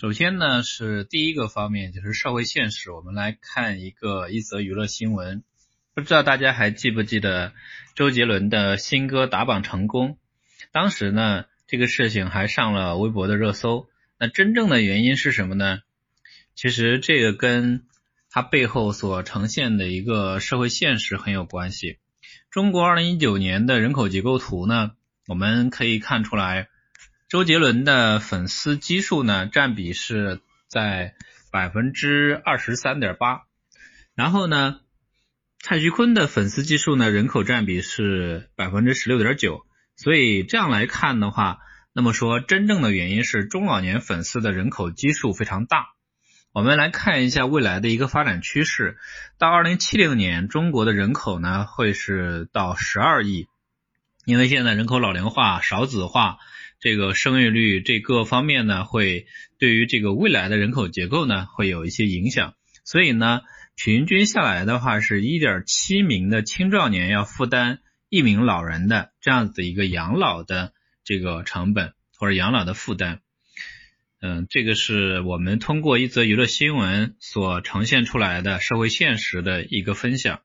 首先呢，是第一个方面，就是社会现实。我们来看一个一则娱乐新闻，不知道大家还记不记得周杰伦的新歌打榜成功？当时呢，这个事情还上了微博的热搜。那真正的原因是什么呢？其实这个跟它背后所呈现的一个社会现实很有关系。中国二零一九年的人口结构图呢，我们可以看出来。周杰伦的粉丝基数呢，占比是在百分之二十三点八，然后呢，蔡徐坤的粉丝基数呢，人口占比是百分之十六点九，所以这样来看的话，那么说真正的原因是中老年粉丝的人口基数非常大。我们来看一下未来的一个发展趋势，到二零七零年，中国的人口呢会是到十二亿，因为现在人口老龄化、少子化。这个生育率这各方面呢，会对于这个未来的人口结构呢，会有一些影响。所以呢，平均下来的话，是一点七名的青壮年要负担一名老人的这样子一个养老的这个成本或者养老的负担。嗯，这个是我们通过一则娱乐新闻所呈现出来的社会现实的一个分享。